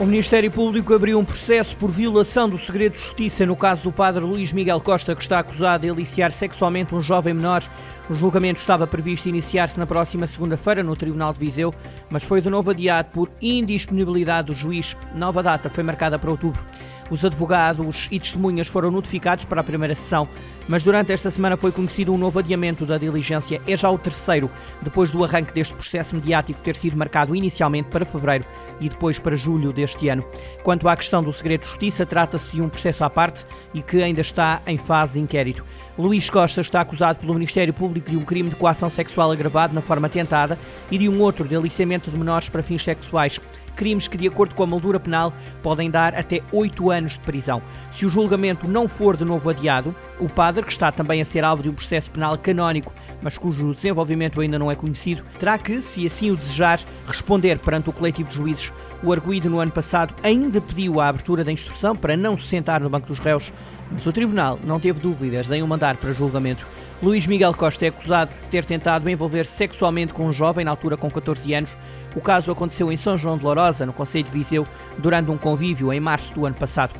O Ministério Público abriu um processo por violação do segredo de justiça no caso do padre Luís Miguel Costa, que está acusado de aliciar sexualmente um jovem menor. O julgamento estava previsto iniciar-se na próxima segunda-feira no Tribunal de Viseu, mas foi de novo adiado por indisponibilidade do juiz. Nova data foi marcada para outubro. Os advogados e testemunhas foram notificados para a primeira sessão, mas durante esta semana foi conhecido um novo adiamento da diligência. É já o terceiro, depois do arranque deste processo mediático ter sido marcado inicialmente para fevereiro e depois para julho deste ano. Quanto à questão do segredo de justiça, trata-se de um processo à parte e que ainda está em fase de inquérito. Luís Costa está acusado pelo Ministério Público de um crime de coação sexual agravado na forma tentada e de um outro de aliciamento de menores para fins sexuais crimes que, de acordo com a moldura penal, podem dar até oito anos de prisão. Se o julgamento não for de novo adiado, o padre, que está também a ser alvo de um processo penal canónico, mas cujo desenvolvimento ainda não é conhecido, terá que, se assim o desejar, responder perante o coletivo de juízes. O arguído no ano passado ainda pediu a abertura da instrução para não se sentar no banco dos réus, mas o tribunal não teve dúvidas em o mandar para julgamento. Luís Miguel Costa é acusado de ter tentado envolver-se sexualmente com um jovem na altura com 14 anos. O caso aconteceu em São João de Lourosa, no Conselho de Viseu, durante um convívio em março do ano passado.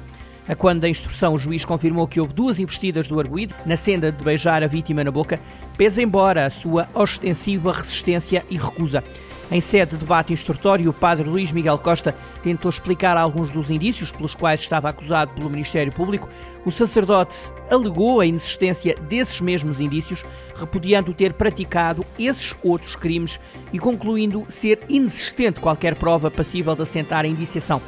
A quando da instrução, o juiz confirmou que houve duas investidas do arguído na senda de beijar a vítima na boca, pese embora a sua ostensiva resistência e recusa. Em sede de debate instrutório, o padre Luís Miguel Costa tentou explicar alguns dos indícios pelos quais estava acusado pelo Ministério Público. O sacerdote alegou a inexistência desses mesmos indícios, repudiando ter praticado esses outros crimes e concluindo ser inexistente qualquer prova passível de assentar a indiciação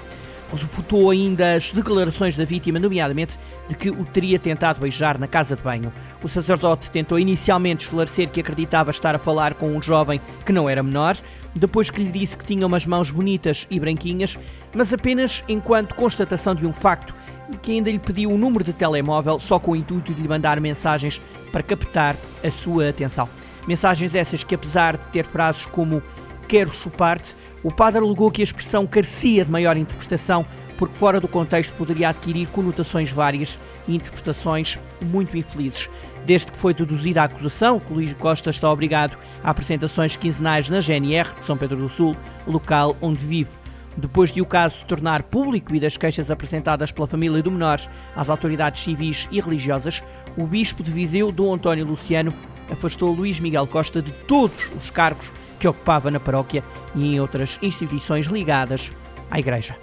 refutou ainda as declarações da vítima, nomeadamente de que o teria tentado beijar na casa de banho. O sacerdote tentou inicialmente esclarecer que acreditava estar a falar com um jovem que não era menor, depois que lhe disse que tinha umas mãos bonitas e branquinhas, mas apenas enquanto constatação de um facto que ainda lhe pediu o um número de telemóvel só com o intuito de lhe mandar mensagens para captar a sua atenção. Mensagens essas que, apesar de ter frases como quero chupar-te, o padre alegou que a expressão carecia de maior interpretação porque fora do contexto poderia adquirir conotações várias e interpretações muito infelizes. Desde que foi deduzida a acusação, que Luís Costa está obrigado a apresentações quinzenais na GNR de São Pedro do Sul, local onde vive. Depois de o caso se tornar público e das queixas apresentadas pela família do menor às autoridades civis e religiosas, o bispo de Viseu, Dom António Luciano, afastou Luís Miguel Costa de todos os cargos que ocupava na paróquia e em outras instituições ligadas à Igreja.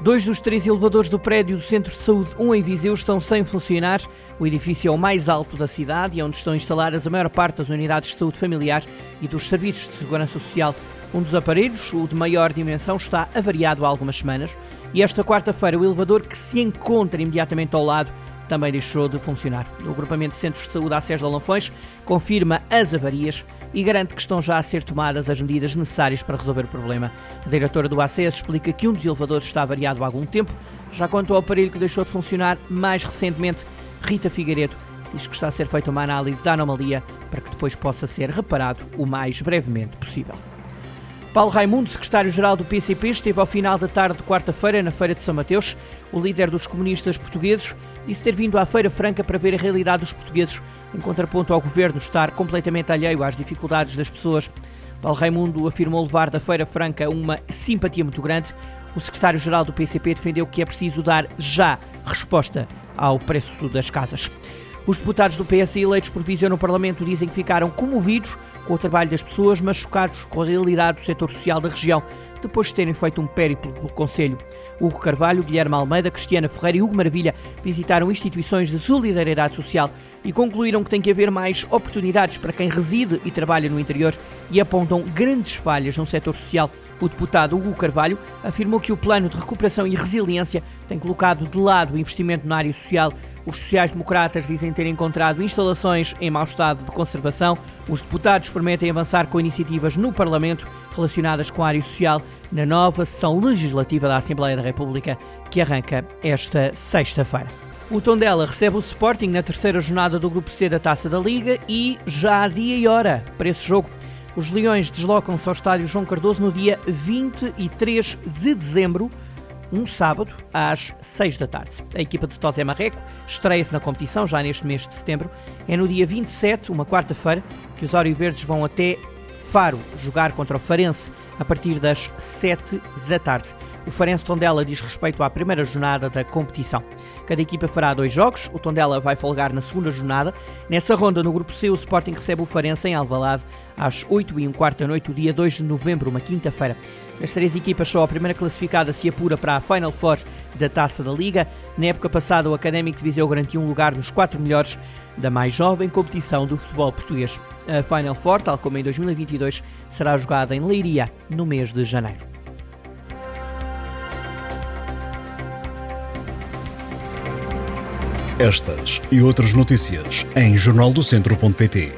Dois dos três elevadores do prédio do Centro de Saúde, um em Viseu, estão sem funcionar. O edifício é o mais alto da cidade e é onde estão instaladas a maior parte das unidades de saúde familiar e dos serviços de segurança social. Um dos aparelhos, o de maior dimensão, está avariado há algumas semanas e esta quarta-feira o elevador que se encontra imediatamente ao lado também deixou de funcionar. O agrupamento de centros de saúde Acés de Alanfões confirma as avarias e garante que estão já a ser tomadas as medidas necessárias para resolver o problema. A diretora do ACS explica que um dos elevadores está avariado há algum tempo, já quanto ao aparelho que deixou de funcionar mais recentemente, Rita Figueiredo diz que está a ser feita uma análise da anomalia para que depois possa ser reparado o mais brevemente possível. Paulo Raimundo, secretário-geral do PCP, esteve ao final da tarde de quarta-feira na Feira de São Mateus. O líder dos comunistas portugueses disse ter vindo à Feira Franca para ver a realidade dos portugueses, em contraponto ao governo estar completamente alheio às dificuldades das pessoas. Paulo Raimundo afirmou levar da Feira Franca uma simpatia muito grande. O secretário-geral do PCP defendeu que é preciso dar já resposta ao preço das casas. Os deputados do PS eleitos por Viseu no Parlamento dizem que ficaram comovidos com o trabalho das pessoas, mas chocados com a realidade do setor social da região, depois de terem feito um périplo pelo Conselho. Hugo Carvalho, Guilherme Almeida, Cristiana Ferreira e Hugo Maravilha visitaram instituições de solidariedade social e concluíram que tem que haver mais oportunidades para quem reside e trabalha no interior e apontam grandes falhas no setor social. O deputado Hugo Carvalho afirmou que o plano de recuperação e resiliência tem colocado de lado o investimento na área social os sociais-democratas dizem ter encontrado instalações em mau estado de conservação. Os deputados prometem avançar com iniciativas no Parlamento relacionadas com a área social na nova sessão legislativa da Assembleia da República, que arranca esta sexta-feira. O Tondela recebe o Sporting na terceira jornada do Grupo C da Taça da Liga e já há dia e hora para esse jogo. Os Leões deslocam-se ao estádio João Cardoso no dia 23 de dezembro um sábado às 6 da tarde. A equipa de Tosé Marreco estreia-se na competição já neste mês de setembro. É no dia 27, uma quarta-feira, que os Ório Verdes vão até Faro jogar contra o Farense a partir das 7 da tarde. O Farense Tondela diz respeito à primeira jornada da competição. Cada equipa fará dois jogos, o Tondela vai folgar na segunda jornada. Nessa ronda, no grupo C, o Sporting recebe o Farense em Alvalade às 8 e um quarto da noite, o dia 2 de novembro, uma quinta-feira. As três equipas só a primeira classificada se apura para a Final Four da Taça da Liga. Na época passada, o Académico de Viseu garantiu um lugar nos quatro melhores da mais jovem competição do futebol português. A Final Four, tal como em 2022, será jogada em Leiria no mês de janeiro. Estas e outras notícias em jornaldocentro.pt.